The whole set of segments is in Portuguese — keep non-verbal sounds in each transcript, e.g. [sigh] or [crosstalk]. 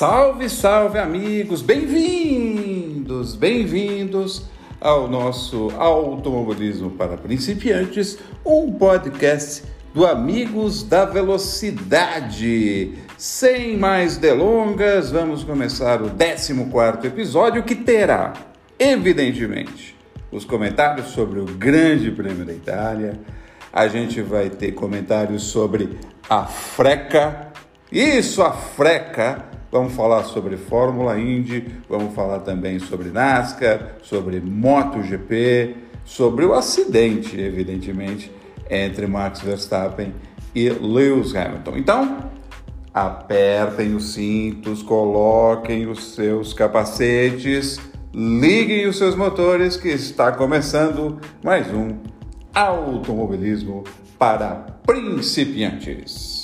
Salve, salve amigos, bem-vindos, bem-vindos ao nosso Automobilismo para Principiantes, um podcast do Amigos da Velocidade. Sem mais delongas, vamos começar o 14 episódio que terá, evidentemente, os comentários sobre o Grande Prêmio da Itália. A gente vai ter comentários sobre a freca. Isso, a freca Vamos falar sobre Fórmula Indy, vamos falar também sobre NASCAR, sobre MotoGP, sobre o acidente, evidentemente, entre Max Verstappen e Lewis Hamilton. Então, apertem os cintos, coloquem os seus capacetes, liguem os seus motores que está começando mais um automobilismo para principiantes.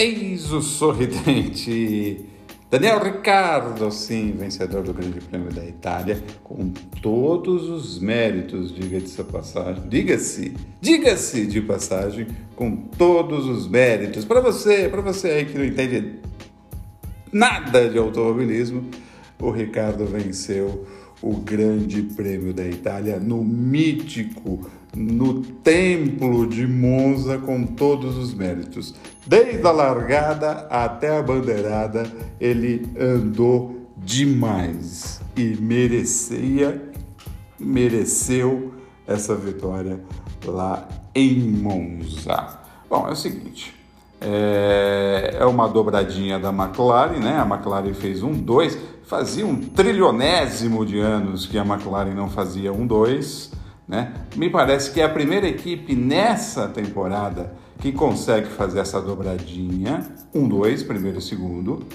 Eis o sorridente Daniel Ricardo, sim, vencedor do Grande Prêmio da Itália, com todos os méritos, diga-se passagem, diga-se, diga-se de passagem, com todos os méritos. Para você, para você aí que não entende nada de automobilismo, o Ricardo venceu o Grande Prêmio da Itália no mítico, no Templo de Monza, com todos os méritos. Desde a largada até a bandeirada, ele andou demais e merecia, mereceu essa vitória lá em Monza. Bom, é o seguinte. É, é uma dobradinha da McLaren, né? A McLaren fez um 2 Fazia um trilionésimo de anos que a McLaren não fazia um 2, né? Me parece que é a primeira equipe nessa temporada que consegue fazer essa dobradinha, um 2, primeiro e segundo,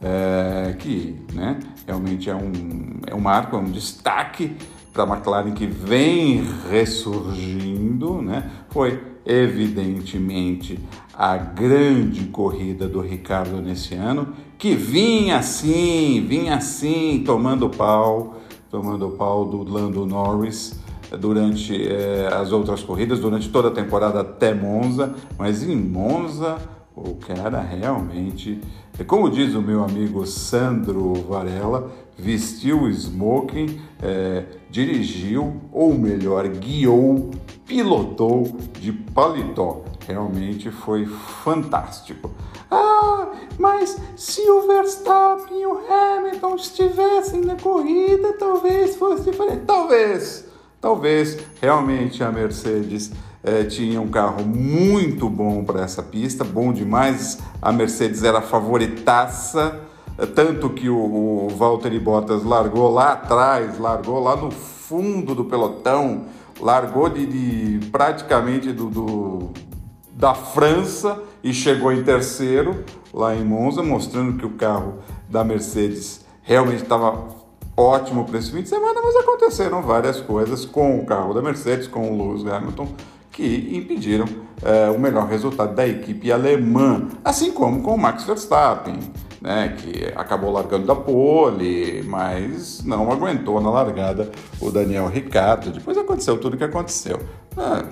é, que né, realmente é um, é um marco, é um destaque para a McLaren que vem ressurgindo, né? Foi evidentemente a grande corrida do Ricardo nesse ano, que vinha assim, vinha assim, tomando pau, tomando pau do Lando Norris durante eh, as outras corridas, durante toda a temporada até Monza, mas em Monza o cara realmente, como diz o meu amigo Sandro Varela, vestiu o smoking, é, dirigiu, ou melhor, guiou, pilotou de paletó. Realmente foi fantástico. Ah, mas se o Verstappen e o Hamilton estivessem na corrida, talvez fosse diferente. Talvez, talvez realmente a Mercedes é, tinha um carro muito bom para essa pista, bom demais. A Mercedes era a favoritaça, é, tanto que o, o Valtteri Bottas largou lá atrás, largou lá no fundo do pelotão, largou de, de praticamente do, do, da França e chegou em terceiro lá em Monza, mostrando que o carro da Mercedes realmente estava ótimo para esse fim de semana, mas aconteceram várias coisas com o carro da Mercedes, com o Lewis Hamilton que impediram é, o melhor resultado da equipe alemã, assim como com o Max Verstappen, né, que acabou largando da pole, mas não aguentou na largada o Daniel Ricciardo. Depois aconteceu tudo o que aconteceu. Ah,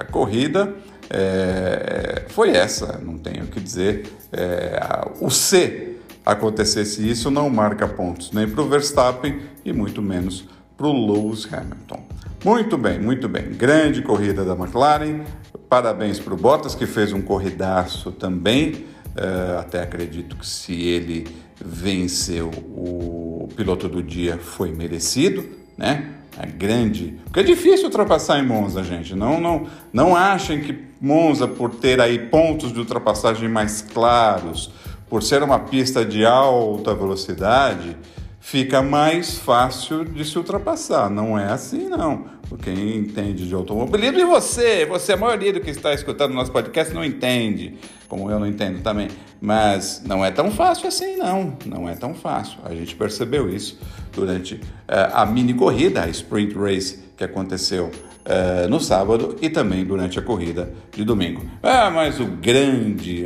a corrida é, foi essa, não tenho o que dizer. É, o C acontecesse isso não marca pontos nem para o Verstappen e muito menos para o Lewis Hamilton. Muito bem, muito bem. Grande corrida da McLaren. Parabéns para o Bottas, que fez um corridaço também. Uh, até acredito que se ele venceu o piloto do dia foi merecido, né? É grande. Porque é difícil ultrapassar em Monza, gente. Não, não, não achem que Monza, por ter aí pontos de ultrapassagem mais claros, por ser uma pista de alta velocidade, fica mais fácil de se ultrapassar. Não é assim, não. quem entende de automobilismo. E você, você, a maioria do que está escutando nosso podcast não entende, como eu não entendo também. Mas não é tão fácil assim, não. Não é tão fácil. A gente percebeu isso durante uh, a mini corrida, a sprint race que aconteceu uh, no sábado e também durante a corrida de domingo. Ah, mas o grande,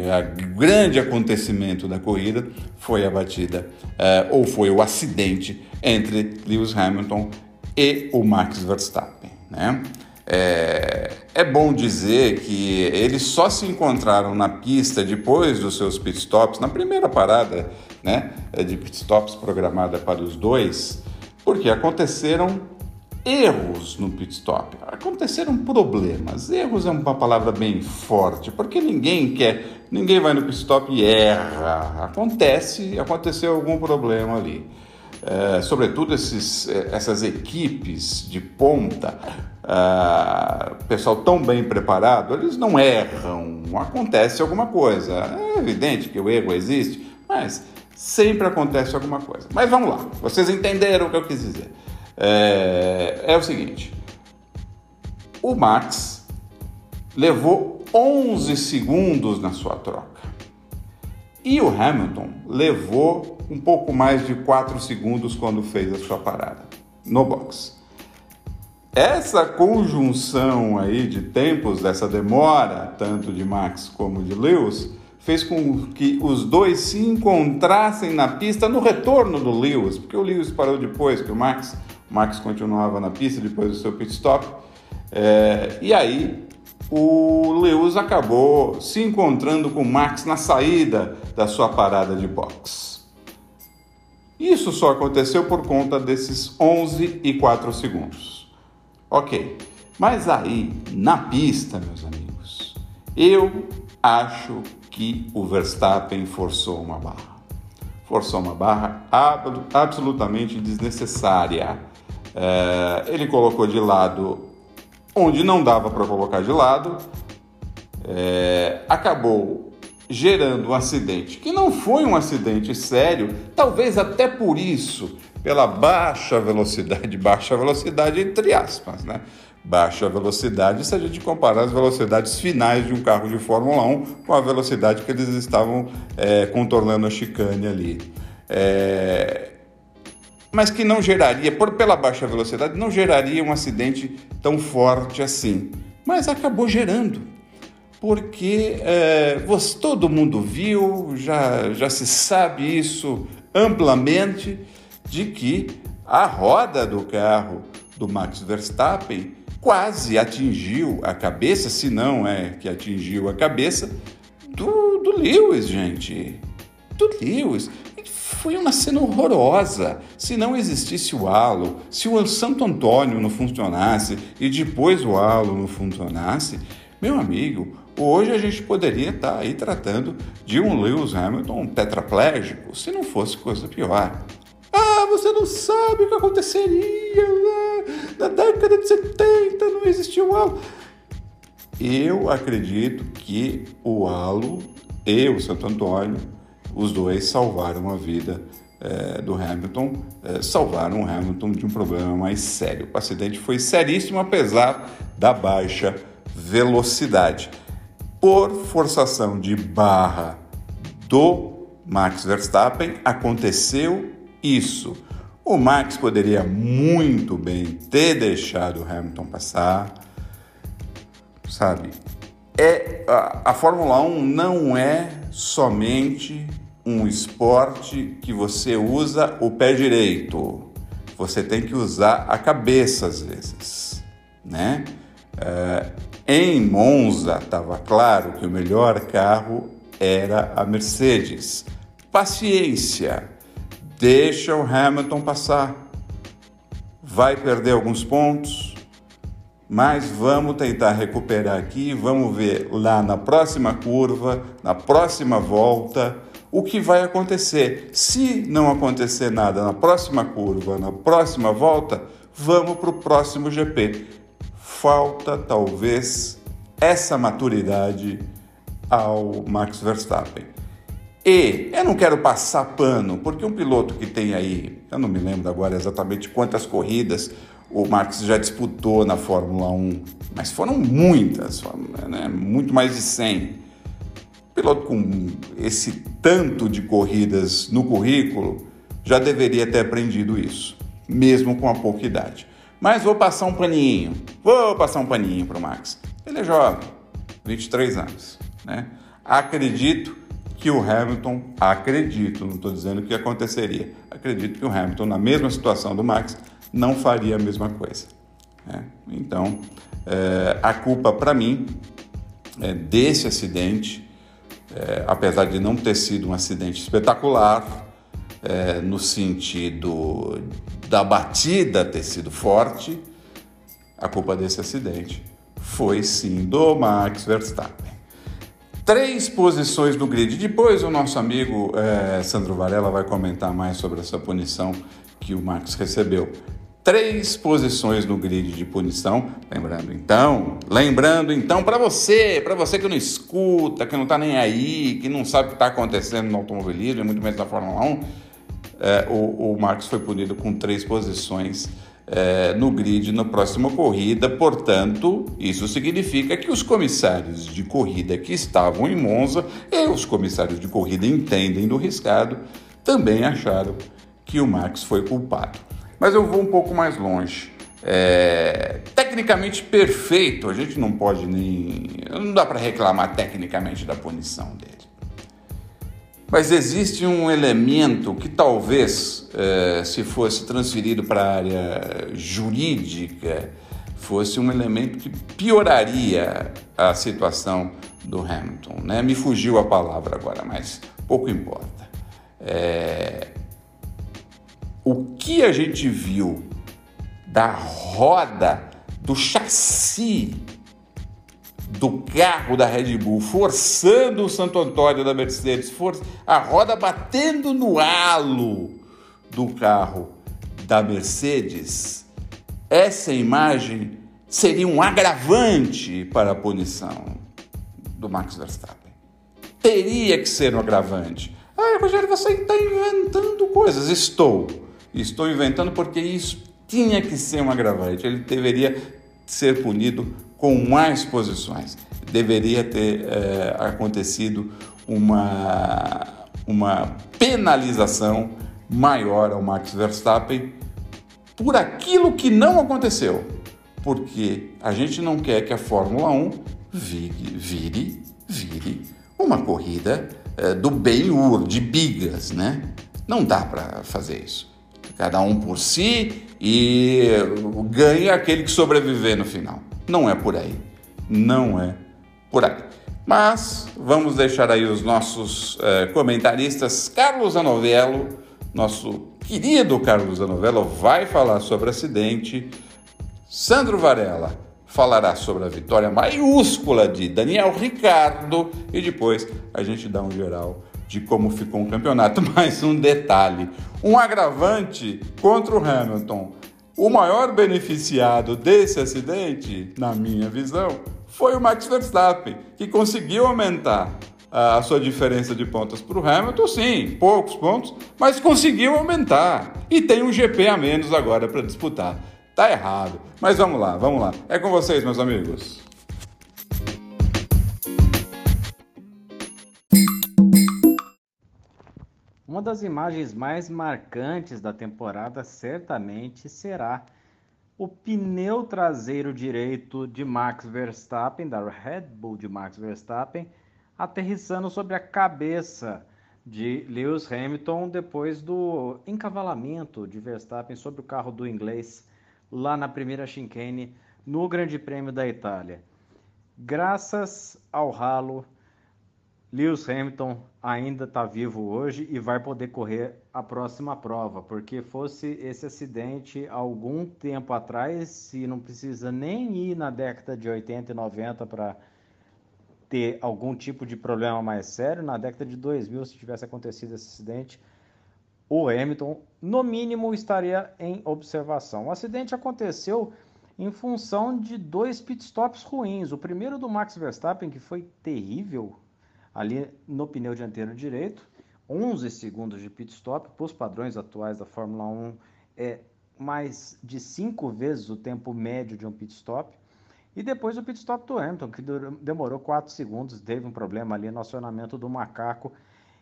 o grande acontecimento da corrida foi a batida, uh, ou foi o acidente entre Lewis Hamilton e o Max Verstappen. Né? É, é, bom dizer que eles só se encontraram na pista depois dos seus pitstops, na primeira parada né, de pitstops programada para os dois, porque aconteceram erros no pitstop. Aconteceram problemas. Erros é uma palavra bem forte, porque ninguém quer, ninguém vai no pitstop e erra. Acontece, aconteceu algum problema ali. É, sobretudo esses, é, essas equipes de ponta, uh, pessoal tão bem preparado, eles não erram, acontece alguma coisa. É evidente que o erro existe, mas sempre acontece alguma coisa. Mas vamos lá, vocês entenderam o que eu quis dizer. É, é o seguinte: o Max levou 11 segundos na sua troca. E o Hamilton levou um pouco mais de 4 segundos quando fez a sua parada no box. Essa conjunção aí de tempos, dessa demora, tanto de Max como de Lewis, fez com que os dois se encontrassem na pista no retorno do Lewis, porque o Lewis parou depois que o Max, Max continuava na pista depois do seu pit stop. É, e aí o Lewis acabou se encontrando com o Max na saída da sua parada de box. Isso só aconteceu por conta desses 11 e 4 segundos. Ok, mas aí na pista, meus amigos, eu acho que o Verstappen forçou uma barra. Forçou uma barra absolutamente desnecessária. É, ele colocou de lado onde não dava para colocar de lado, é, acabou gerando um acidente que não foi um acidente sério, talvez até por isso, pela baixa velocidade, [laughs] baixa velocidade entre aspas, né? Baixa velocidade se a gente comparar as velocidades finais de um carro de Fórmula 1 com a velocidade que eles estavam é, contornando a chicane ali. É, mas que não geraria, por pela baixa velocidade, não geraria um acidente tão forte assim. Mas acabou gerando, porque é, você, todo mundo viu, já, já se sabe isso amplamente, de que a roda do carro do Max Verstappen quase atingiu a cabeça, se não é que atingiu a cabeça, do, do Lewis, gente. Do Lewis foi uma cena horrorosa. Se não existisse o halo, se o Santo Antônio não funcionasse e depois o halo não funcionasse, meu amigo, hoje a gente poderia estar aí tratando de um Lewis Hamilton tetraplégico, se não fosse coisa pior. Ah, você não sabe o que aconteceria né? na década de 70, não existia o halo. Eu acredito que o halo e o Santo Antônio os dois salvaram a vida é, do Hamilton, é, salvaram o Hamilton de um problema mais sério. O acidente foi seríssimo, apesar da baixa velocidade. Por forçação de barra do Max Verstappen, aconteceu isso. O Max poderia muito bem ter deixado o Hamilton passar, sabe? É, a, a Fórmula 1 não é somente um esporte que você usa o pé direito. Você tem que usar a cabeça às vezes, né? Uh, em Monza estava claro que o melhor carro era a Mercedes. Paciência, deixa o Hamilton passar. Vai perder alguns pontos, mas vamos tentar recuperar aqui. Vamos ver lá na próxima curva, na próxima volta o que vai acontecer. Se não acontecer nada na próxima curva, na próxima volta, vamos para o próximo GP. Falta talvez essa maturidade ao Max Verstappen. E eu não quero passar pano, porque um piloto que tem aí, eu não me lembro agora exatamente quantas corridas o Max já disputou na Fórmula 1, mas foram muitas, né? muito mais de 100. Piloto com esse tanto de corridas no currículo já deveria ter aprendido isso, mesmo com a pouca idade. Mas vou passar um paninho, vou passar um paninho para o Max. Ele é jovem, 23 anos. Né? Acredito que o Hamilton, acredito, não estou dizendo que aconteceria, acredito que o Hamilton, na mesma situação do Max, não faria a mesma coisa. Né? Então, é, a culpa para mim é desse acidente, é, apesar de não ter sido um acidente espetacular, é, no sentido da batida ter sido forte, a culpa desse acidente foi sim do Max Verstappen. Três posições no grid. Depois o nosso amigo é, Sandro Varela vai comentar mais sobre essa punição que o Max recebeu. Três posições no grid de punição. Lembrando então, lembrando então para você, para você que não escuta, que não está nem aí, que não sabe o que está acontecendo no automobilismo, muito menos na Fórmula 1, é, o, o Max foi punido com três posições é, no grid na próxima corrida. Portanto, isso significa que os comissários de corrida que estavam em Monza e os comissários de corrida entendem do riscado também acharam que o Max foi culpado. Mas eu vou um pouco mais longe. É, tecnicamente perfeito, a gente não pode nem. Não dá para reclamar tecnicamente da punição dele. Mas existe um elemento que talvez, eh, se fosse transferido para a área jurídica, fosse um elemento que pioraria a situação do Hamilton. Né? Me fugiu a palavra agora, mas pouco importa. É... O que a gente viu da roda, do chassi do carro da Red Bull, forçando o Santo Antônio da Mercedes, a roda batendo no halo do carro da Mercedes, essa imagem seria um agravante para a punição do Max Verstappen. Teria que ser um agravante. Ah, Rogério, você está inventando coisas. Estou. Estou inventando porque isso tinha que ser um agravante. Ele deveria ser punido com mais posições. Deveria ter é, acontecido uma, uma penalização maior ao Max Verstappen por aquilo que não aconteceu. Porque a gente não quer que a Fórmula 1 vire, vire, vire uma corrida é, do bem-ur, de bigas, né? Não dá para fazer isso. Cada um por si e ganha aquele que sobreviver no final. Não é por aí. Não é por aí. Mas vamos deixar aí os nossos eh, comentaristas. Carlos Anovello, nosso querido Carlos Anovello, vai falar sobre acidente. Sandro Varela falará sobre a vitória maiúscula de Daniel Ricardo e depois a gente dá um geral de como ficou o campeonato. [laughs] Mais um detalhe: um agravante contra o Hamilton o maior beneficiado desse acidente, na minha visão, foi o Max Verstappen, que conseguiu aumentar a sua diferença de pontos para o Hamilton, sim, poucos pontos, mas conseguiu aumentar. E tem um GP a menos agora para disputar. Tá errado. Mas vamos lá, vamos lá. É com vocês, meus amigos. Uma das imagens mais marcantes da temporada certamente será o pneu traseiro direito de Max Verstappen, da Red Bull de Max Verstappen, aterrissando sobre a cabeça de Lewis Hamilton depois do encavalamento de Verstappen sobre o carro do inglês lá na primeira chicane no Grande Prêmio da Itália. Graças ao ralo Lewis Hamilton ainda está vivo hoje e vai poder correr a próxima prova, porque fosse esse acidente algum tempo atrás, se não precisa nem ir na década de 80 e 90 para ter algum tipo de problema mais sério, na década de 2000, se tivesse acontecido esse acidente, o Hamilton, no mínimo, estaria em observação. O acidente aconteceu em função de dois pitstops ruins. O primeiro do Max Verstappen, que foi terrível, ali no pneu dianteiro direito. 11 segundos de pit stop, para os padrões atuais da Fórmula 1, é mais de cinco vezes o tempo médio de um pit stop. E depois o pit stop do Hamilton, que demorou 4 segundos, teve um problema ali no acionamento do macaco.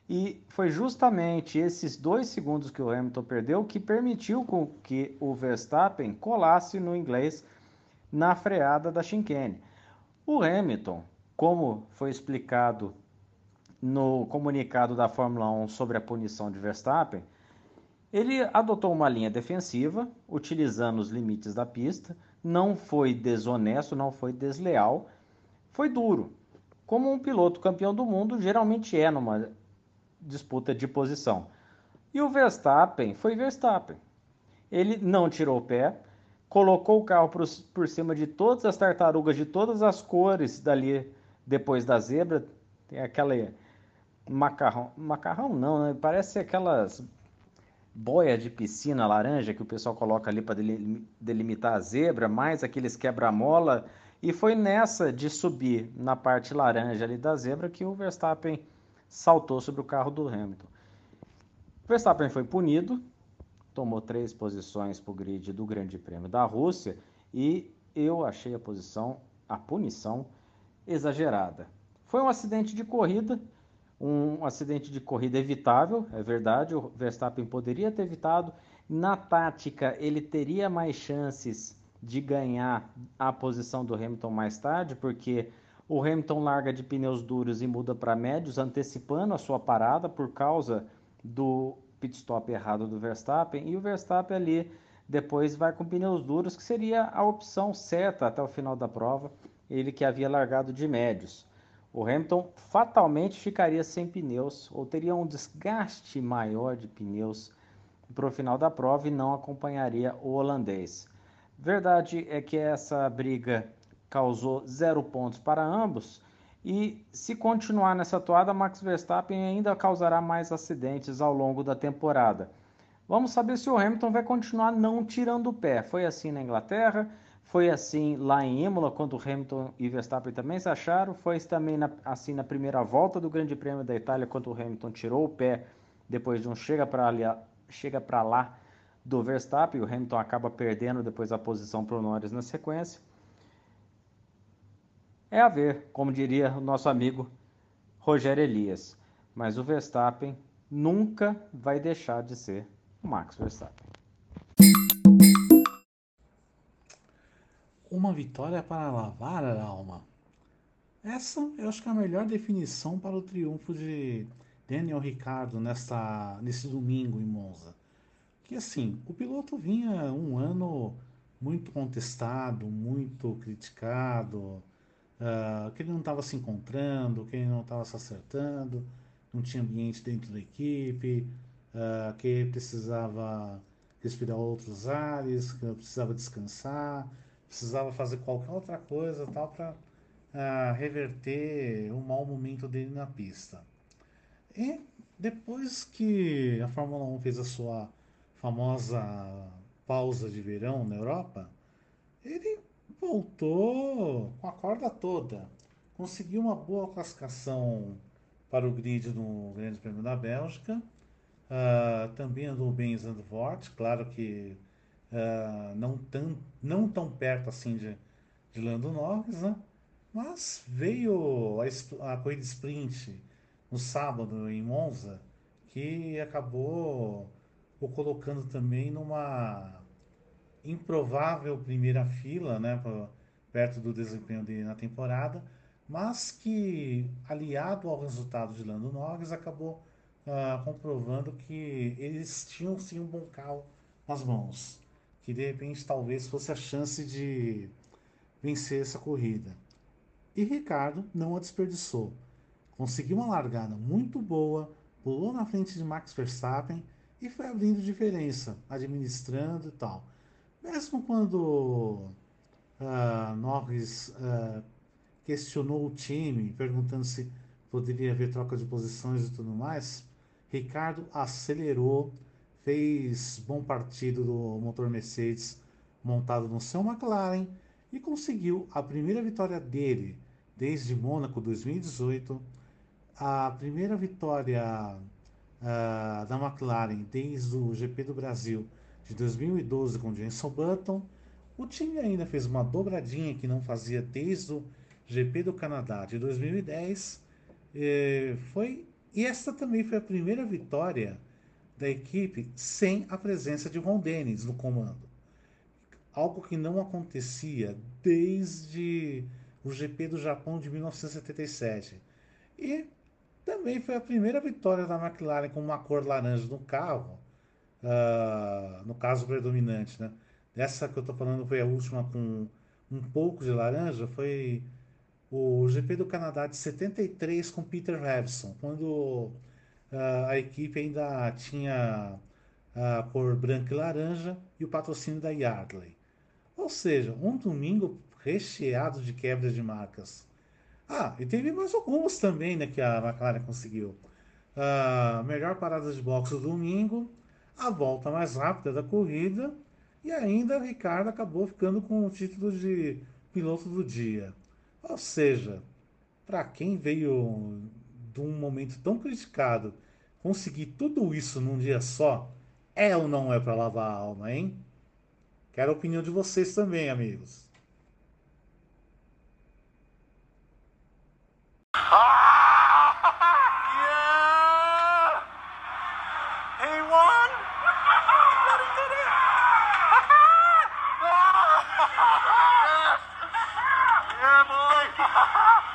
E foi justamente esses dois segundos que o Hamilton perdeu que permitiu com que o Verstappen colasse no inglês na freada da chicane. O Hamilton, como foi explicado no comunicado da Fórmula 1 sobre a punição de Verstappen, ele adotou uma linha defensiva, utilizando os limites da pista, não foi desonesto, não foi desleal, foi duro, como um piloto campeão do mundo geralmente é numa disputa de posição. E o Verstappen foi Verstappen. Ele não tirou o pé, colocou o carro por, por cima de todas as tartarugas de todas as cores dali depois da zebra. Tem aquela macarrão, macarrão não, né? Parece aquelas boia de piscina laranja que o pessoal coloca ali para delimitar a zebra, mais aqueles quebra-mola. E foi nessa de subir na parte laranja ali da zebra que o Verstappen saltou sobre o carro do Hamilton. O Verstappen foi punido, tomou três posições para o grid do Grande Prêmio da Rússia e eu achei a posição, a punição exagerada. Foi um acidente de corrida um acidente de corrida evitável, é verdade, o Verstappen poderia ter evitado. Na tática, ele teria mais chances de ganhar a posição do Hamilton mais tarde, porque o Hamilton larga de pneus duros e muda para médios, antecipando a sua parada por causa do pit stop errado do Verstappen, e o Verstappen ali depois vai com pneus duros, que seria a opção certa até o final da prova, ele que havia largado de médios o Hamilton fatalmente ficaria sem pneus ou teria um desgaste maior de pneus para o final da prova e não acompanharia o holandês. Verdade é que essa briga causou zero pontos para ambos e se continuar nessa toada, Max Verstappen ainda causará mais acidentes ao longo da temporada. Vamos saber se o Hamilton vai continuar não tirando o pé. Foi assim na Inglaterra, foi assim lá em Imola, quando Hamilton e Verstappen também se acharam. Foi também na, assim na primeira volta do Grande Prêmio da Itália, quando o Hamilton tirou o pé depois de um chega para lá do Verstappen. O Hamilton acaba perdendo depois a posição para o Norris na sequência. É a ver, como diria o nosso amigo Rogério Elias. Mas o Verstappen nunca vai deixar de ser o Max Verstappen. Uma vitória para lavar a alma. Essa eu acho que é a melhor definição para o triunfo de Daniel Ricardo nesta, nesse domingo em Monza. Que assim, o piloto vinha um ano muito contestado, muito criticado, uh, que ele não estava se encontrando, que ele não estava se acertando, não tinha ambiente dentro da equipe, uh, que ele precisava respirar outros ares, que precisava descansar precisava fazer qualquer outra coisa tal para uh, ah, reverter o mau momento dele na pista. E depois que a Fórmula 1 fez a sua famosa pausa de verão na Europa, ele voltou com a corda toda. Conseguiu uma boa classificação para o grid no Grande Prêmio da Bélgica. Uh, também andou bem em Zandvoort, claro que uh, não, tão, não tão perto assim de, de Lando Norris, né? Mas veio a, a corrida sprint no sábado em Monza, que acabou o colocando também numa improvável primeira fila, né, perto do desempenho dele na temporada, mas que, aliado ao resultado de Lando Norris, acabou uh, comprovando que eles tinham sim um bom carro nas mãos que de repente talvez fosse a chance de vencer essa corrida. E Ricardo não a desperdiçou. Conseguiu uma largada muito boa, pulou na frente de Max Verstappen e foi abrindo diferença, administrando e tal. Mesmo quando uh, Norris uh, questionou o time, perguntando se poderia haver troca de posições e tudo mais, Ricardo acelerou fez bom partido do motor Mercedes montado no seu McLaren e conseguiu a primeira vitória dele desde Mônaco 2018, a primeira vitória uh, da McLaren desde o GP do Brasil de 2012 com Jenson Button. O time ainda fez uma dobradinha que não fazia desde o GP do Canadá de 2010. E, foi, e esta também foi a primeira vitória da equipe sem a presença de Ron Dennis no comando. Algo que não acontecia desde o GP do Japão de 1977. E também foi a primeira vitória da McLaren com uma cor laranja no carro, uh, no caso predominante. Né? Essa que eu estou falando foi a última com um pouco de laranja, foi o GP do Canadá de 73 com Peter Revson, quando uh, a equipe ainda tinha a cor branca e laranja e o patrocínio da Yardley. Ou seja, um domingo recheado de quebras de marcas. Ah, e teve mais algumas também né, que a McLaren conseguiu. Uh, melhor parada de boxe do domingo, a volta mais rápida da corrida e ainda Ricardo acabou ficando com o título de piloto do dia. Ou seja, para quem veio de um momento tão criticado, conseguir tudo isso num dia só, é ou não é para lavar a alma, hein? Quero a opinião de vocês também, amigos. [laughs] [laughs]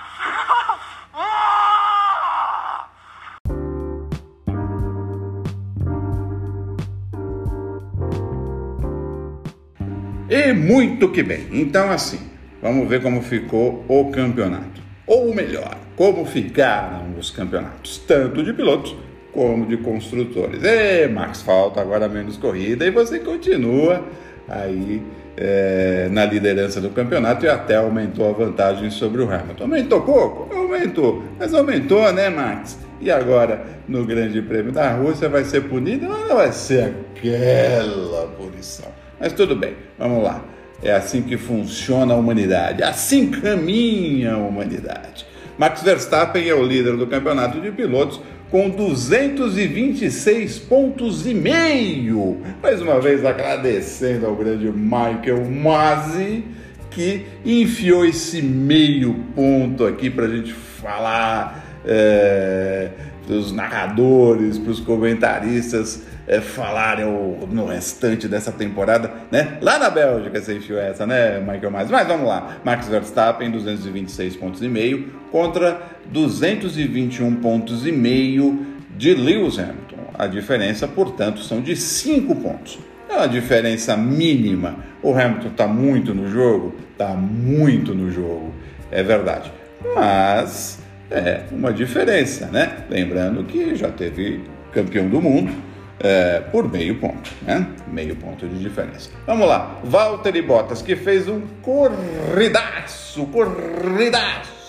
E muito que bem. Então, assim, vamos ver como ficou o campeonato. Ou melhor, como ficaram os campeonatos, tanto de pilotos como de construtores. E Max, falta agora menos corrida e você continua aí é, na liderança do campeonato e até aumentou a vantagem sobre o Hamilton. Aumentou pouco? Aumentou, mas aumentou, né, Max? E agora, no Grande Prêmio da Rússia, vai ser punido? Não vai ser aquela punição. Mas tudo bem, vamos lá. É assim que funciona a humanidade, assim caminha a humanidade. Max Verstappen é o líder do campeonato de pilotos com 226 pontos e meio. Mais uma vez agradecendo ao grande Michael Masi que enfiou esse meio ponto aqui para a gente falar é, dos narradores, para os comentaristas é, falarem no restante dessa temporada, né? Lá na Bélgica você enfiou essa, né, Michael Mais? Mas vamos lá. Max Verstappen, 226 pontos e meio contra 221 pontos e meio de Lewis Hamilton. A diferença, portanto, são de 5 pontos. É uma diferença mínima. O Hamilton está muito no jogo? Está muito no jogo, é verdade. Mas é uma diferença, né? Lembrando que já teve campeão do mundo é, por meio ponto, né? Meio ponto de diferença. Vamos lá, Valtteri Bottas que fez um corridaço, corridaço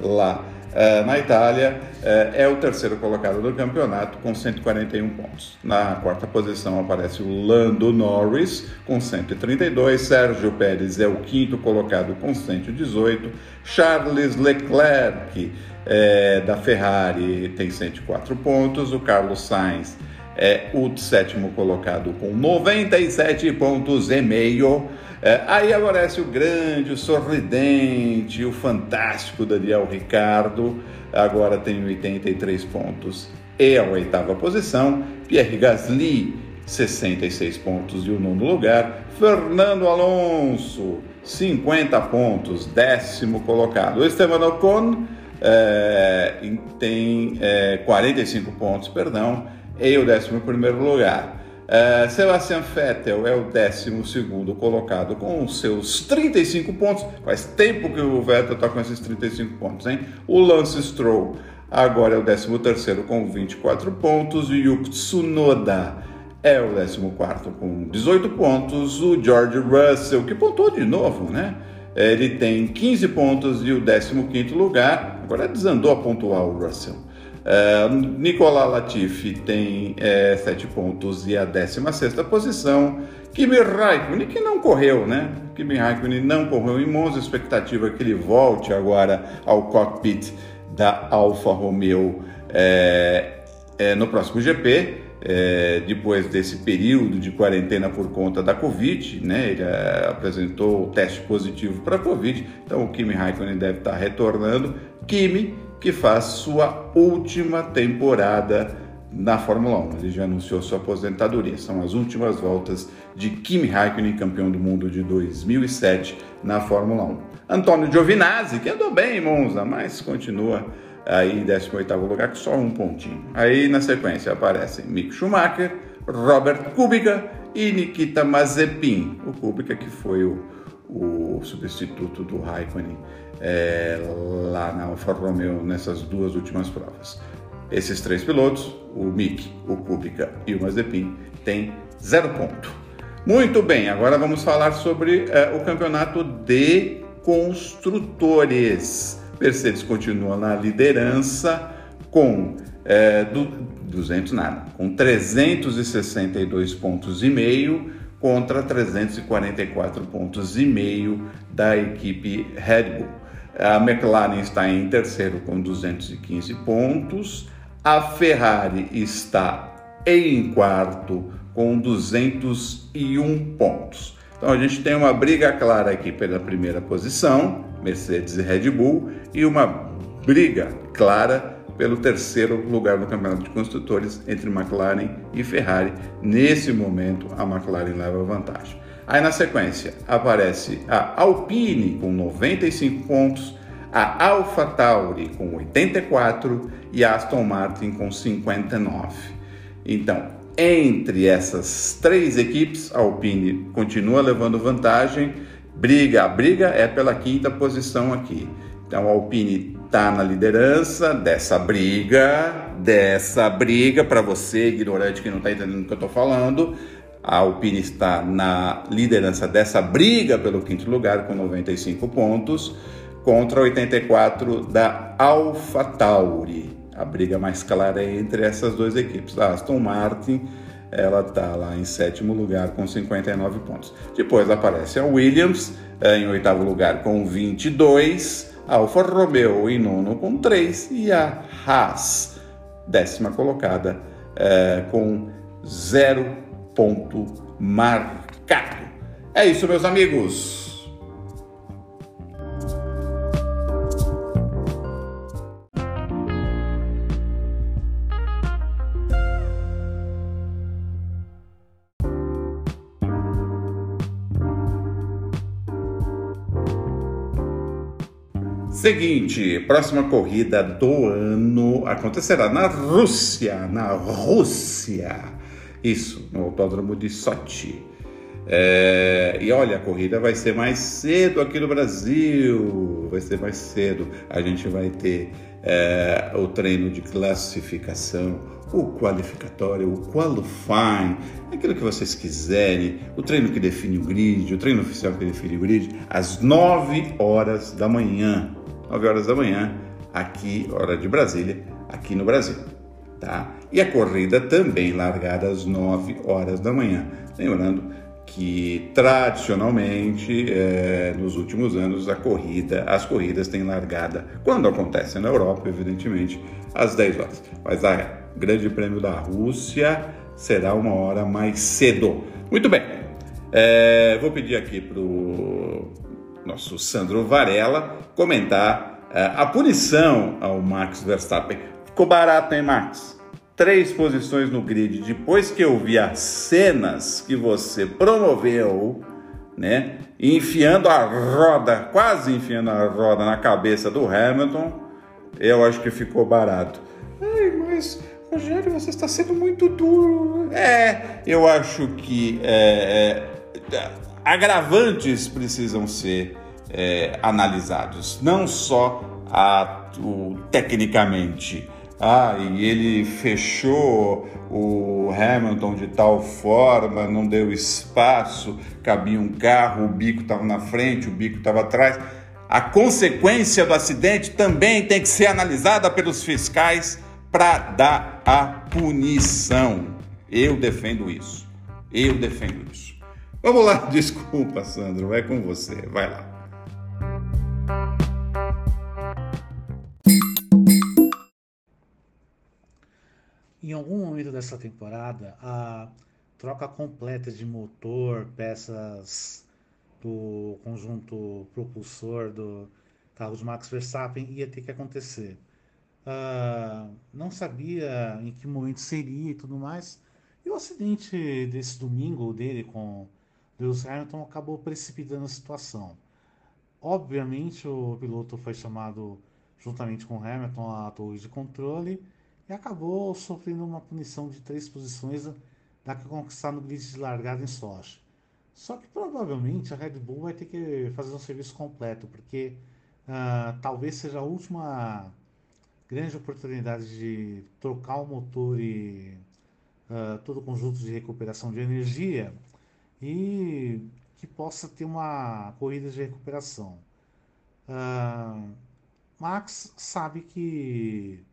lá na Itália, é, é, o terceiro colocado do campeonato com 141 pontos. Na quarta posição aparece o Lando Norris com 132, Sérgio Pérez é o quinto colocado com 118, Charles Leclerc é, da Ferrari tem 104 pontos, o Carlos Sainz é o sétimo colocado com 97 pontos e meio. É, aí aparece o grande, o sorridente, o fantástico Daniel Ricardo, agora tem 83 pontos e a oitava posição. Pierre Gasly, 66 pontos e o nono lugar. Fernando Alonso, 50 pontos, décimo colocado. Esteban Ocon é, tem é, 45 pontos, perdão e o 11 lugar. Uh, Sebastian Vettel é o 12 colocado com os seus 35 pontos. Faz tempo que o Vettel está com esses 35 pontos, hein? O Lance Stroll agora é o 13 com 24 pontos. E o Tsunoda é o 14 com 18 pontos. O George Russell, que pontuou de novo, né? Ele tem 15 pontos e o 15 lugar. Agora desandou a pontuar o Russell. Uh, Nicolas Latifi tem é, 7 pontos e a 16 posição. Kimi Raikkonen, que não correu, né? Kimi Raikkonen não correu em Monza, expectativa é que ele volte agora ao cockpit da Alfa Romeo é, é, no próximo GP. é, depois desse período de quarentena por conta da Covid, né? Ele é, apresentou o teste positivo para Covid, então o Kimi Raikkonen deve estar retornando. Kimi, que faz sua última temporada na Fórmula 1. Ele já anunciou sua aposentadoria. São as últimas voltas de Kimi Raikkonen, campeão do mundo de 2007 na Fórmula 1. Antônio Giovinazzi, que andou bem em Monza, mas continua aí em 18º lugar, com só um pontinho. Aí na sequência aparecem Mick Schumacher, Robert Kubica e Nikita Mazepin. O Kubica que foi o, o substituto do Raikkonen é, lá na Alfa Romeo nessas duas últimas provas. Esses três pilotos, o Mick, o Kubica e o Mazepin, têm zero ponto. Muito bem, agora vamos falar sobre é, o campeonato de construtores. Mercedes continua na liderança com é, do, 200 nada, com 362 pontos e meio contra 344 pontos e meio da equipe Red Bull. A McLaren está em terceiro com 215 pontos, a Ferrari está em quarto com 201 pontos. Então a gente tem uma briga clara aqui pela primeira posição, Mercedes e Red Bull, e uma briga clara pelo terceiro lugar no Campeonato de Construtores entre McLaren e Ferrari. Nesse momento, a McLaren leva vantagem. Aí na sequência aparece a Alpine com 95 pontos, a AlphaTauri com 84 e a Aston Martin com 59. Então, entre essas três equipes, a Alpine continua levando vantagem. Briga, a briga é pela quinta posição aqui. Então a Alpine está na liderança dessa briga, dessa briga para você ignorante que não está entendendo o que eu estou falando. A Alpine está na liderança dessa briga pelo quinto lugar com 95 pontos contra 84 da AlphaTauri a briga mais clara é entre essas duas equipes. A Aston Martin ela está lá em sétimo lugar com 59 pontos. Depois aparece a Williams eh, em oitavo lugar com 22, a Alfa Romeo em nono com 3 e a Haas, décima colocada, eh, com zero ponto marcado. É isso, meus amigos. Seguinte, próxima corrida do ano acontecerá na Rússia, na Rússia. Isso, no Autódromo de Sochi. É, e olha, a corrida vai ser mais cedo aqui no Brasil, vai ser mais cedo. A gente vai ter é, o treino de classificação, o qualificatório, o qualifying, aquilo que vocês quiserem, o treino que define o grid, o treino oficial que define o grid, às 9 horas da manhã. 9 horas da manhã, aqui, hora de Brasília, aqui no Brasil. Tá? E a corrida também largada às 9 horas da manhã. Lembrando que tradicionalmente, é, nos últimos anos, a corrida, as corridas têm largada, quando acontece na Europa, evidentemente, às 10 horas. Mas a Grande Prêmio da Rússia será uma hora mais cedo. Muito bem, é, vou pedir aqui para o nosso Sandro Varela comentar é, a punição ao Max Verstappen. Ficou barato, hein, Max? Três posições no grid. Depois que eu vi as cenas que você promoveu, né? Enfiando a roda, quase enfiando a roda na cabeça do Hamilton, eu acho que ficou barato. Ai, mas Rogério, você está sendo muito duro. É, eu acho que é, é, agravantes precisam ser é, analisados, não só a, o, tecnicamente. Ah, e ele fechou o Hamilton de tal forma, não deu espaço, cabia um carro, o bico estava na frente, o bico estava atrás. A consequência do acidente também tem que ser analisada pelos fiscais para dar a punição. Eu defendo isso. Eu defendo isso. Vamos lá, [laughs] desculpa, Sandro, é com você. Vai lá. Em algum momento dessa temporada, a troca completa de motor, peças do conjunto propulsor do carro de Max Verstappen ia ter que acontecer. Uh, não sabia em que momento seria e tudo mais. E o acidente desse domingo dele com Lewis Hamilton acabou precipitando a situação. Obviamente, o piloto foi chamado juntamente com Hamilton à torre de controle e acabou sofrendo uma punição de três posições da que conquistar no grid de largada em Sochi. Só que provavelmente a Red Bull vai ter que fazer um serviço completo, porque uh, talvez seja a última grande oportunidade de trocar o motor e uh, todo o conjunto de recuperação de energia e que possa ter uma corrida de recuperação. Uh, Max sabe que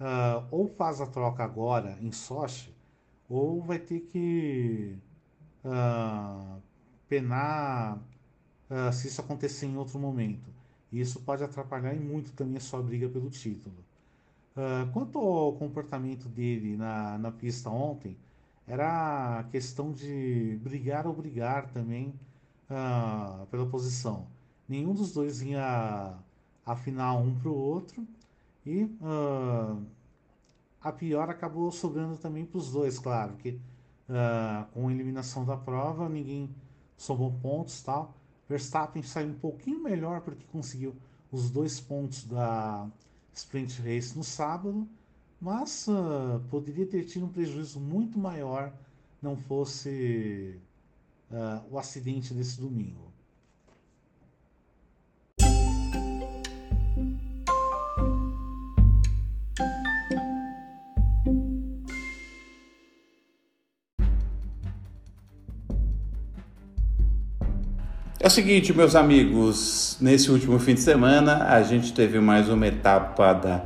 uh, ou faz a troca agora em Sochi, ou vai ter que uh, penar uh, se isso acontecer em outro momento. E isso pode atrapalhar muito também a sua briga pelo título. quanto ao comportamento dele na, na pista ontem, era questão de brigar ou brigar também pela posição. Nenhum dos dois ia afinar um para o outro e uh, a pior acabou sobrando também para os dois, claro, que uh, com a eliminação da prova ninguém somou pontos tal. Verstappen saiu um pouquinho melhor porque conseguiu os dois pontos da sprint race no sábado, mas uh, poderia ter tido um prejuízo muito maior não fosse o acidente desse domingo. É o seguinte, meus amigos, nesse último fim de semana a gente teve mais uma etapa da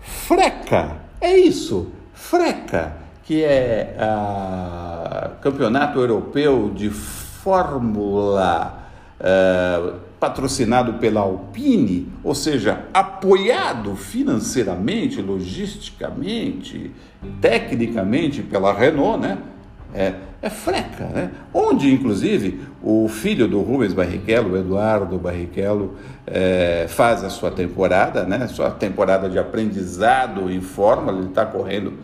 Freca. É isso, Freca, que é o Campeonato Europeu de Fórmula uh, patrocinado pela Alpine, ou seja, apoiado financeiramente, logisticamente, tecnicamente pela Renault, né? É, é freca, né? Onde, inclusive, o filho do Rubens Barrichello, Eduardo Barrichello, é, faz a sua temporada, né? Sua temporada de aprendizado em Fórmula, ele está correndo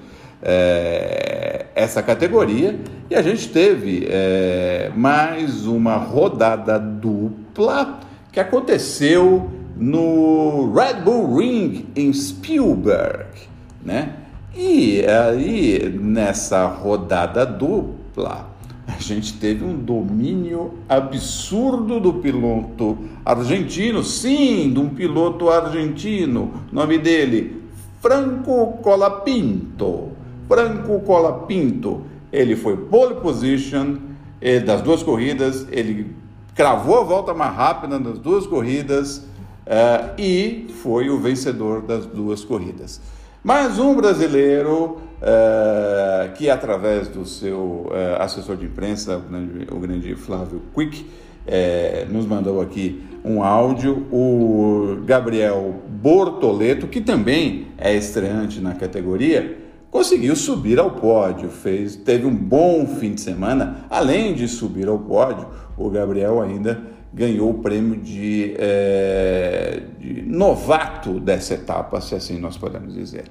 é, essa categoria e a gente teve é, mais uma rodada dupla que aconteceu no Red Bull Ring em Spielberg, né? E aí nessa rodada dupla a gente teve um domínio absurdo do piloto argentino, sim, de um piloto argentino, nome dele Franco Colapinto. Franco Colapinto, ele foi pole position das duas corridas, ele cravou a volta mais rápida nas duas corridas uh, e foi o vencedor das duas corridas. Mais um brasileiro uh, que, através do seu uh, assessor de imprensa, o grande, o grande Flávio Quick, uh, nos mandou aqui um áudio. O Gabriel Bortoleto, que também é estreante na categoria, conseguiu subir ao pódio, fez, teve um bom fim de semana. Além de subir ao pódio, o Gabriel ainda ganhou o prêmio de, é, de, novato dessa etapa, se assim nós podemos dizer.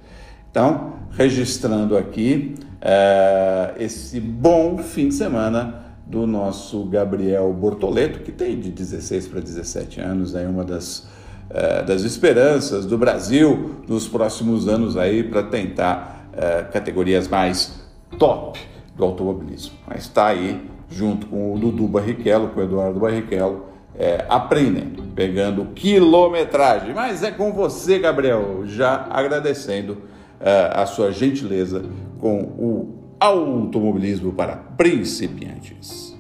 Então, registrando aqui é, esse bom fim de semana do nosso Gabriel Bortoleto, que tem de 16 para 17 anos, é uma das, é, das esperanças do Brasil nos próximos anos aí para tentar é, categorias mais top do automobilismo. Mas está aí junto com o Dudu Barrichello, com o Eduardo Barrichello, é, aprendendo, pegando quilometragem. Mas é com você, Gabriel, já agradecendo é, a sua gentileza com o automobilismo para principiantes.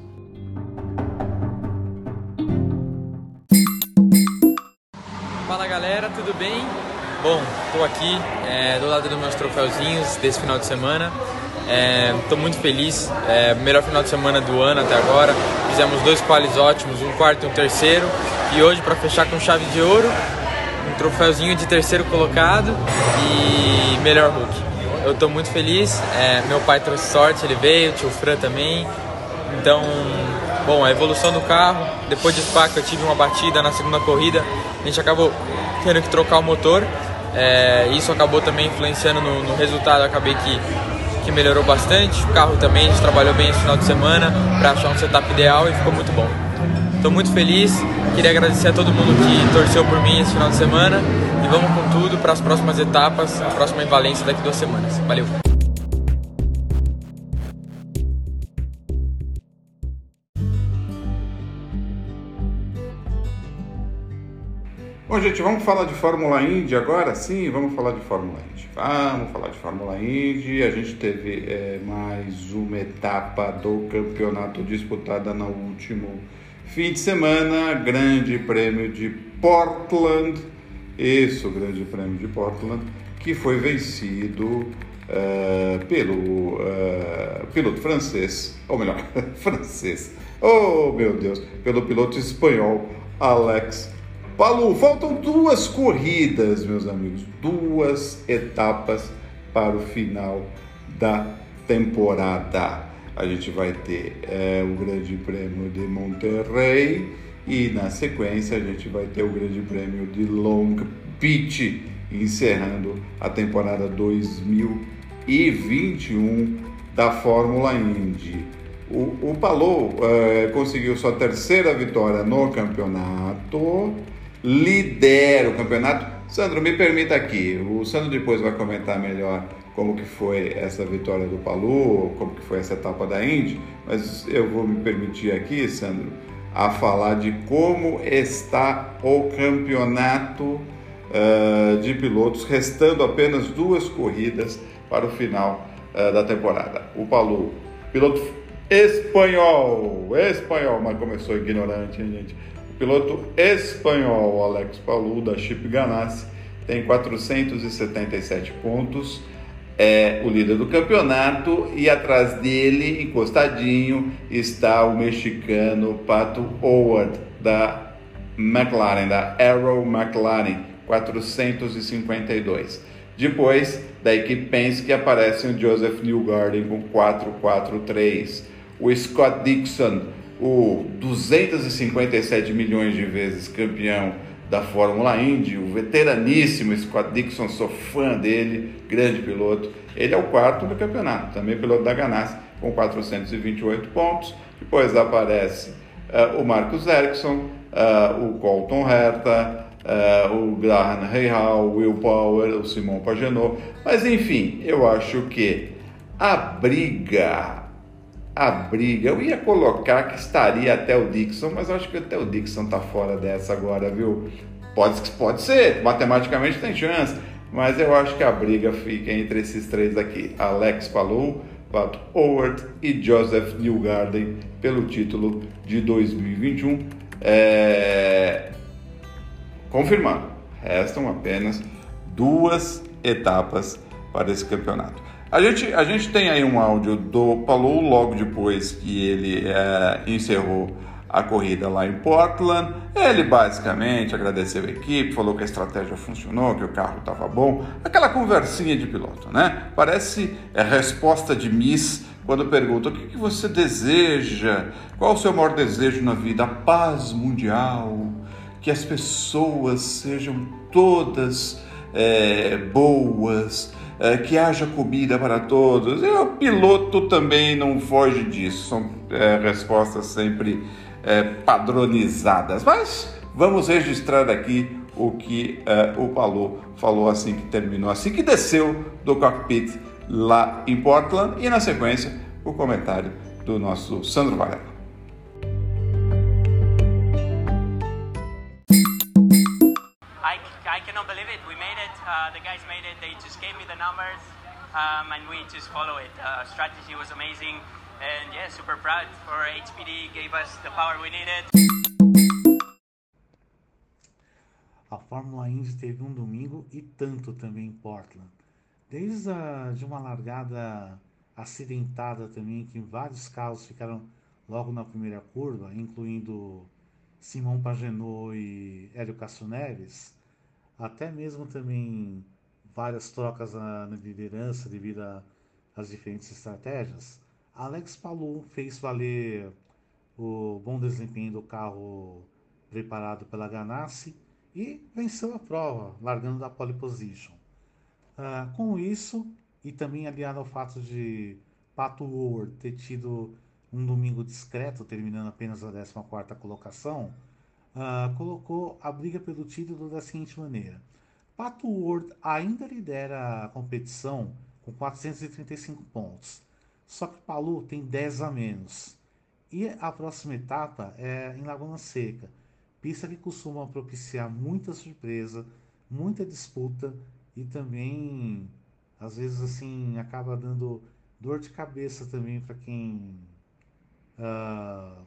Fala galera, tudo bem? Bom, estou aqui é, do lado dos meus troféuzinhos desse final de semana. Estou é, muito feliz, é, melhor final de semana do ano até agora. Fizemos dois quales ótimos, um quarto e um terceiro. E hoje, para fechar com chave de ouro, um troféuzinho de terceiro colocado e melhor Hulk. eu tô muito feliz. É, meu pai trouxe sorte, ele veio, o tio Fran também. Então, bom, a evolução do carro. Depois de Spa, que eu tive uma batida na segunda corrida, a gente acabou tendo que trocar o motor. É, isso acabou também influenciando no, no resultado. Acabei que, que melhorou bastante. O carro também, a gente trabalhou bem esse final de semana para achar um setup ideal e ficou muito bom. Estou muito feliz, queria agradecer a todo mundo que torceu por mim esse final de semana e vamos com tudo para as próximas etapas, a próxima em Valência daqui duas semanas. Valeu! Bom, gente, vamos falar de Fórmula Indy agora? Sim, vamos falar de Fórmula Indy. Vamos falar de Fórmula Indy. A gente teve é, mais uma etapa do campeonato disputada no último fim de semana. Grande Prêmio de Portland. Isso, Grande Prêmio de Portland, que foi vencido uh, pelo uh, piloto francês, ou melhor, [laughs] francês, oh meu Deus, pelo piloto espanhol Alex Palu, faltam duas corridas, meus amigos, duas etapas para o final da temporada. A gente vai ter é, o Grande Prêmio de Monterrey e na sequência a gente vai ter o Grande Prêmio de Long Beach, encerrando a temporada 2021 da Fórmula Indy. O, o Palou é, conseguiu sua terceira vitória no campeonato lidera o campeonato. Sandro, me permita aqui, o Sandro depois vai comentar melhor como que foi essa vitória do Palu, como que foi essa etapa da Indy, mas eu vou me permitir aqui, Sandro, a falar de como está o campeonato uh, de pilotos, restando apenas duas corridas para o final uh, da temporada. O Palu, piloto espanhol, espanhol, mas começou ignorante, hein, gente? Piloto espanhol Alex Palou, da Chip Ganassi, tem 477 pontos, é o líder do campeonato e atrás dele, encostadinho, está o mexicano Pato Howard, da McLaren, da Arrow McLaren, 452. Depois da equipe Penske aparece o Joseph Newgarden com 443. O Scott Dixon o 257 milhões de vezes campeão da Fórmula Indy, o veteraníssimo Scott Dixon, sou fã dele, grande piloto. Ele é o quarto do campeonato, também piloto da Ganassi, com 428 pontos. Depois aparece uh, o Marcos Ericsson, uh, o Colton Herta, uh, o Graham Rahal, o Will Power, o Simon Pagenaud. Mas enfim, eu acho que a briga a briga. Eu ia colocar que estaria até o Dixon, mas acho que até o Dixon tá fora dessa agora, viu? Pode, pode ser, matematicamente tem chance, mas eu acho que a briga fica entre esses três aqui: Alex Palou, Pat Howard e Joseph Newgarden pelo título de 2021. É... Confirmado, restam apenas duas etapas para esse campeonato. A gente, a gente tem aí um áudio do Paulo logo depois que ele é, encerrou a corrida lá em Portland. Ele basicamente agradeceu a equipe, falou que a estratégia funcionou, que o carro estava bom. Aquela conversinha de piloto, né? Parece é, resposta de Miss quando pergunta o que, que você deseja, qual o seu maior desejo na vida? A paz mundial, que as pessoas sejam todas é, boas que haja comida para todos. E o piloto também não foge disso, são é, respostas sempre é, padronizadas. Mas vamos registrar aqui o que é, o Palou falou assim que terminou, assim que desceu do cockpit lá em Portland e na sequência o comentário do nosso Sandro Varela. Numbers, um, and we just follow it. Uh, strategy was amazing, and yeah, super proud for HPD. Gave us the power we needed. A Fórmula Indy teve um domingo e tanto também em Portland. Desde a, de uma largada acidentada também, que vários carros ficaram logo na primeira curva, incluindo Simão Pagenaud e Hélio Castro Neves, até mesmo também várias trocas na, na liderança devido às diferentes estratégias, Alex Palou fez valer o bom desempenho do carro preparado pela Ganassi e venceu a prova, largando da pole position. Uh, com isso, e também aliado ao fato de Pato Ward ter tido um domingo discreto, terminando apenas a 14 colocação, uh, colocou a briga pelo título da seguinte maneira. Pato Ward ainda lidera a competição com 435 pontos, só que Palu tem 10 a menos. E a próxima etapa é em Laguna Seca, pista que costuma propiciar muita surpresa, muita disputa e também às vezes assim acaba dando dor de cabeça também para quem uh,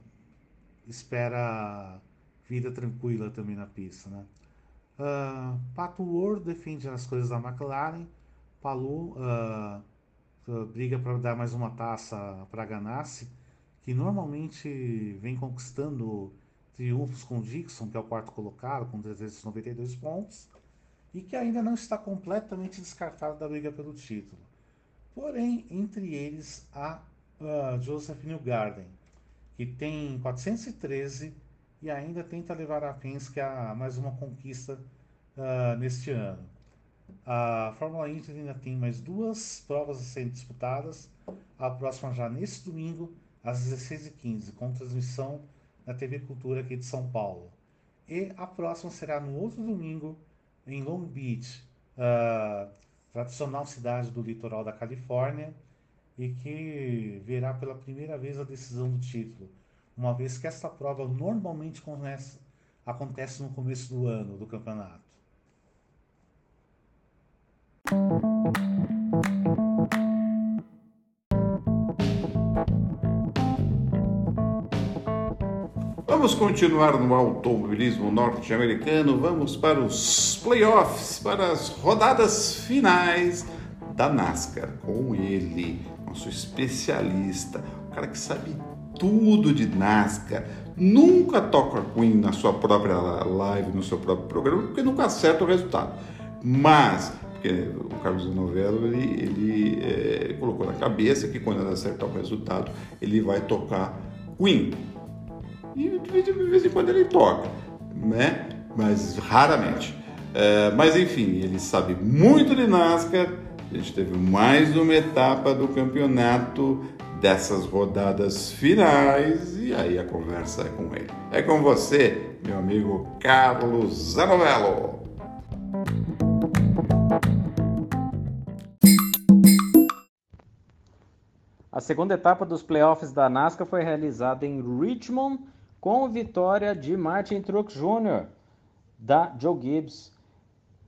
espera vida tranquila também na pista, né? Uh, Pato Ward defende as coisas da McLaren, Palu uh, briga para dar mais uma taça para Ganassi, que normalmente vem conquistando triunfos com Dixon, que é o quarto colocado, com 392 pontos, e que ainda não está completamente descartado da briga pelo título. Porém, entre eles há uh, Joseph Newgarden, que tem 413 e ainda tenta levar a Penske a mais uma conquista uh, neste ano. A Fórmula Inter ainda tem mais duas provas a serem disputadas, a próxima já neste domingo, às 16h15, com transmissão na TV Cultura aqui de São Paulo. E a próxima será no outro domingo, em Long Beach, uh, tradicional cidade do litoral da Califórnia, e que verá pela primeira vez a decisão do título, uma vez que esta prova normalmente comece, acontece no começo do ano do campeonato. Vamos continuar no automobilismo norte-americano. Vamos para os playoffs, para as rodadas finais da NASCAR. Com ele, nosso especialista, o cara que sabe tudo de NASCAR, nunca toca Queen na sua própria live, no seu próprio programa, porque nunca acerta o resultado. Mas, porque o Carlos Novello, ele, ele é, colocou na cabeça que quando ele acertar o resultado, ele vai tocar Queen e de vez em quando ele toca, né? Mas raramente. É, mas enfim, ele sabe muito de NASCAR. A gente teve mais uma etapa do campeonato dessas rodadas finais e aí a conversa é com ele. É com você, meu amigo Carlos Zanovello. A segunda etapa dos playoffs da NASCAR foi realizada em Richmond, com vitória de Martin Truex Jr. da Joe Gibbs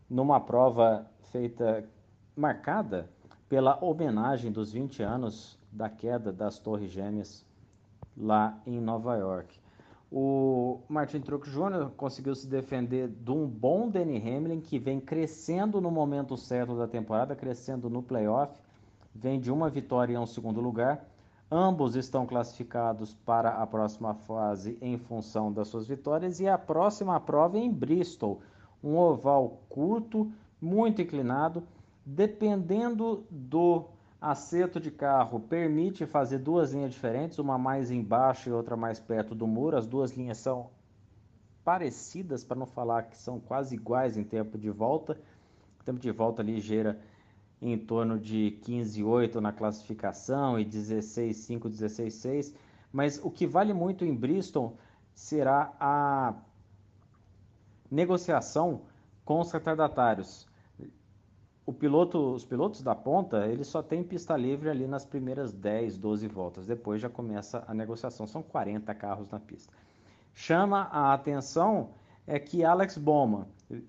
numa prova feita marcada pela homenagem dos 20 anos da queda das Torres Gêmeas lá em Nova York. O Martin Truex Jr. conseguiu se defender de um bom Danny Hamlin que vem crescendo no momento certo da temporada, crescendo no playoff, vem de uma vitória e um segundo lugar Ambos estão classificados para a próxima fase em função das suas vitórias e a próxima prova é em Bristol, um oval curto, muito inclinado, dependendo do acerto de carro, permite fazer duas linhas diferentes, uma mais embaixo e outra mais perto do muro. As duas linhas são parecidas, para não falar que são quase iguais em tempo de volta. O tempo de volta ligeira em torno de 15,8 na classificação e 16,5, 16,6. Mas o que vale muito em Bristol será a negociação com os retardatários. O piloto, os pilotos da ponta, eles só têm pista livre ali nas primeiras 10, 12 voltas. Depois já começa a negociação. São 40 carros na pista. Chama a atenção é que Alex Bowman,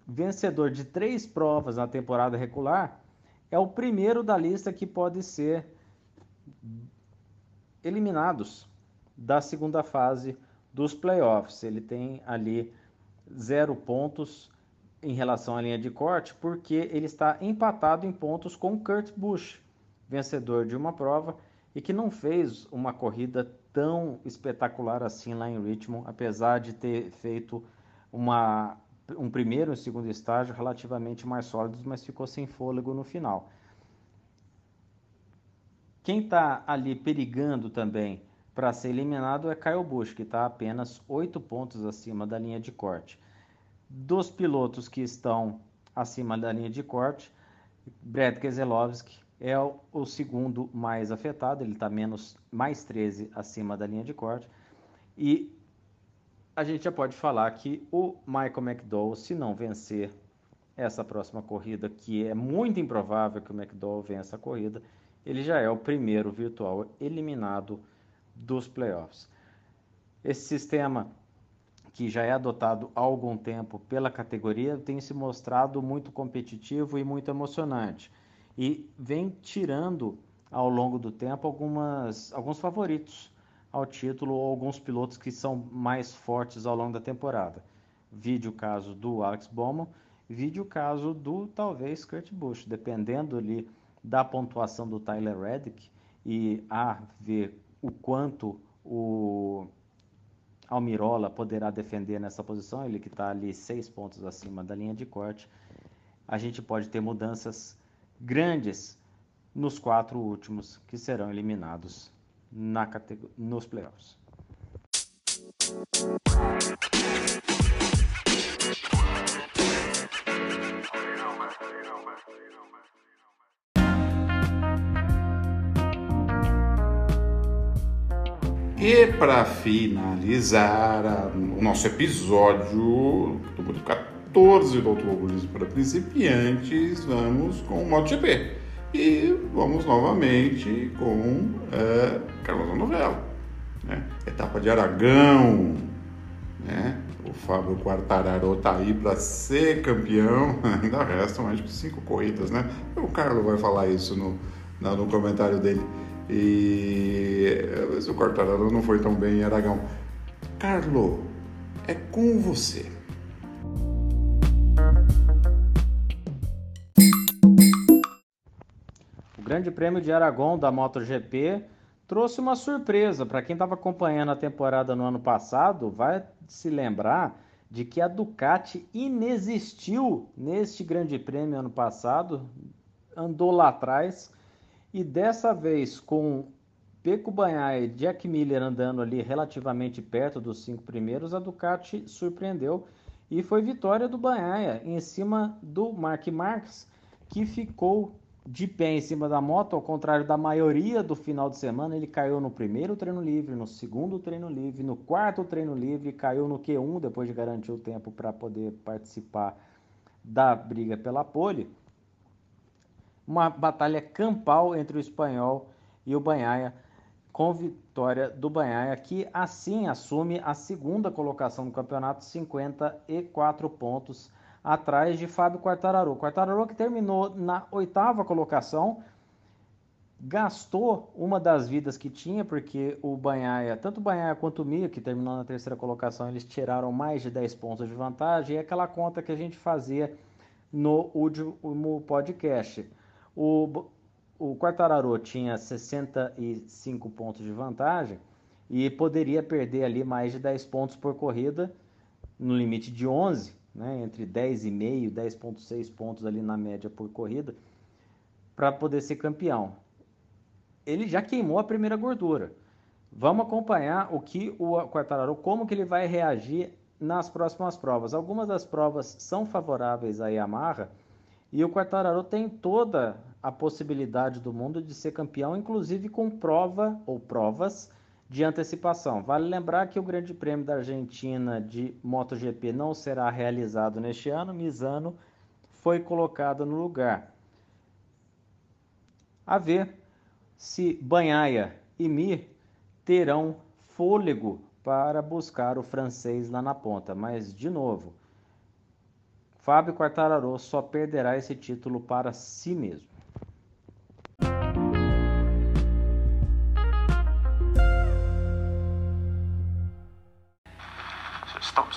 vencedor de três provas na temporada regular, é o primeiro da lista que pode ser eliminados da segunda fase dos playoffs. Ele tem ali zero pontos em relação à linha de corte, porque ele está empatado em pontos com Kurt Busch, vencedor de uma prova e que não fez uma corrida tão espetacular assim lá em Richmond, apesar de ter feito uma um primeiro e um segundo estágio relativamente mais sólidos, mas ficou sem fôlego no final. Quem está ali perigando também para ser eliminado é Kyle Busch, que está apenas oito pontos acima da linha de corte. Dos pilotos que estão acima da linha de corte, Brad Keselowski é o, o segundo mais afetado, ele está menos mais 13 acima da linha de corte. E a gente já pode falar que o Michael McDowell, se não vencer essa próxima corrida, que é muito improvável que o McDowell vença a corrida, ele já é o primeiro virtual eliminado dos playoffs. Esse sistema, que já é adotado há algum tempo pela categoria, tem se mostrado muito competitivo e muito emocionante. E vem tirando ao longo do tempo algumas, alguns favoritos ao título ou alguns pilotos que são mais fortes ao longo da temporada. Vide o caso do Alex Bowman, vide o caso do talvez Kurt Busch, dependendo ali da pontuação do Tyler Reddick e a ver o quanto o Almirola poderá defender nessa posição, ele que está ali seis pontos acima da linha de corte, a gente pode ter mudanças grandes nos quatro últimos que serão eliminados na nos playoffs. E para finalizar o nosso episódio número 14 do Automobilismo para Principiantes, vamos com o MotoGP. E vamos novamente com é, Carlos Novela. Né? Etapa de Aragão. Né? O Fábio Quartararo está aí para ser campeão. [laughs] Ainda restam mais de cinco corridas, né? O Carlos vai falar isso no, no comentário dele. E o Quartararo não foi tão bem em Aragão. Carlo, é com você. O Grande Prêmio de Aragão da MotoGP trouxe uma surpresa para quem estava acompanhando a temporada no ano passado. Vai se lembrar de que a Ducati inexistiu neste Grande Prêmio ano passado, andou lá atrás e dessa vez, com Peco Banhaia e Jack Miller andando ali relativamente perto dos cinco primeiros, a Ducati surpreendeu e foi vitória do Banhaia em cima do Mark Marques, que ficou de pé em cima da moto, ao contrário da maioria do final de semana, ele caiu no primeiro treino livre, no segundo treino livre, no quarto treino livre, caiu no Q1 depois de garantir o tempo para poder participar da briga pela pole uma batalha campal entre o espanhol e o Banhaia, com vitória do Banhaia, que assim assume a segunda colocação no campeonato, 54 pontos atrás de Fábio Quartararo. Quartararo que terminou na oitava colocação, gastou uma das vidas que tinha, porque o Banhaia, tanto o Banhaia quanto o Mia, que terminou na terceira colocação, eles tiraram mais de 10 pontos de vantagem, e é aquela conta que a gente fazia no último podcast. O, o Quartararo tinha 65 pontos de vantagem e poderia perder ali mais de 10 pontos por corrida, no limite de 11, né, entre 10,5 e 10,6 pontos ali na média por corrida, para poder ser campeão. Ele já queimou a primeira gordura. Vamos acompanhar o que o Quartararo, como que ele vai reagir nas próximas provas. Algumas das provas são favoráveis à Yamaha e o Quartararo tem toda a possibilidade do mundo de ser campeão, inclusive com prova ou provas de antecipação. Vale lembrar que o Grande Prêmio da Argentina de MotoGP não será realizado neste ano, Misano foi colocado no lugar. A ver se Banhaia e Mir terão fôlego para buscar o francês lá na ponta, mas de novo, Fábio Quartararo só perderá esse título para si mesmo.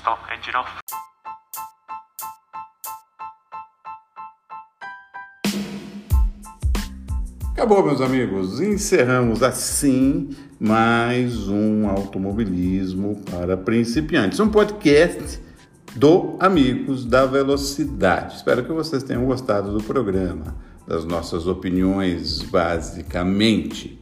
Stop, engine off. Acabou, meus amigos. Encerramos assim mais um automobilismo para principiantes. Um podcast do Amigos da Velocidade. Espero que vocês tenham gostado do programa, das nossas opiniões, basicamente.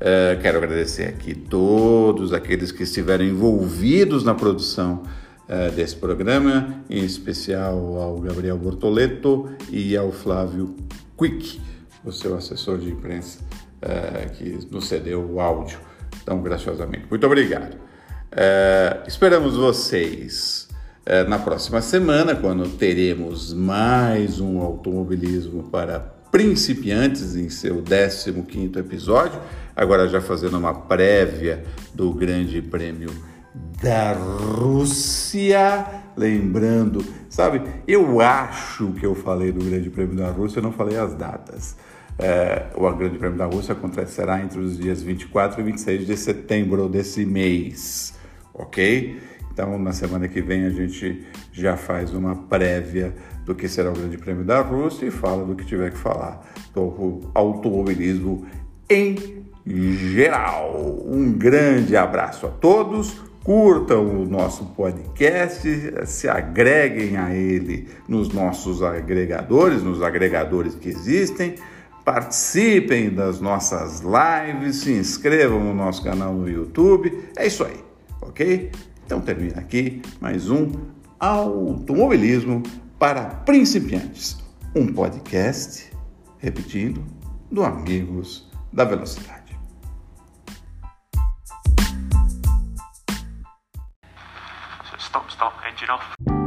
Uh, quero agradecer aqui todos aqueles que estiveram envolvidos na produção uh, desse programa, em especial ao Gabriel Bortoleto e ao Flávio Quick, o seu assessor de imprensa, uh, que nos cedeu o áudio tão graciosamente. Muito obrigado. esperamos vocês na próxima semana, quando teremos mais um automobilismo para principiantes em seu 15º episódio agora já fazendo uma prévia do Grande Prêmio da Rússia. Lembrando, sabe, eu acho que eu falei do Grande Prêmio da Rússia, eu não falei as datas. É, o Grande Prêmio da Rússia acontecerá entre os dias 24 e 26 de setembro desse mês, ok? Então, na semana que vem, a gente já faz uma prévia do que será o Grande Prêmio da Rússia e fala do que tiver que falar do automobilismo em geral. Um grande abraço a todos. Curtam o nosso podcast, se agreguem a ele nos nossos agregadores, nos agregadores que existem. Participem das nossas lives, se inscrevam no nosso canal no YouTube. É isso aí, ok? Então termina aqui mais um Automobilismo para Principiantes, um podcast, repetindo, do Amigos da Velocidade. stop engine off.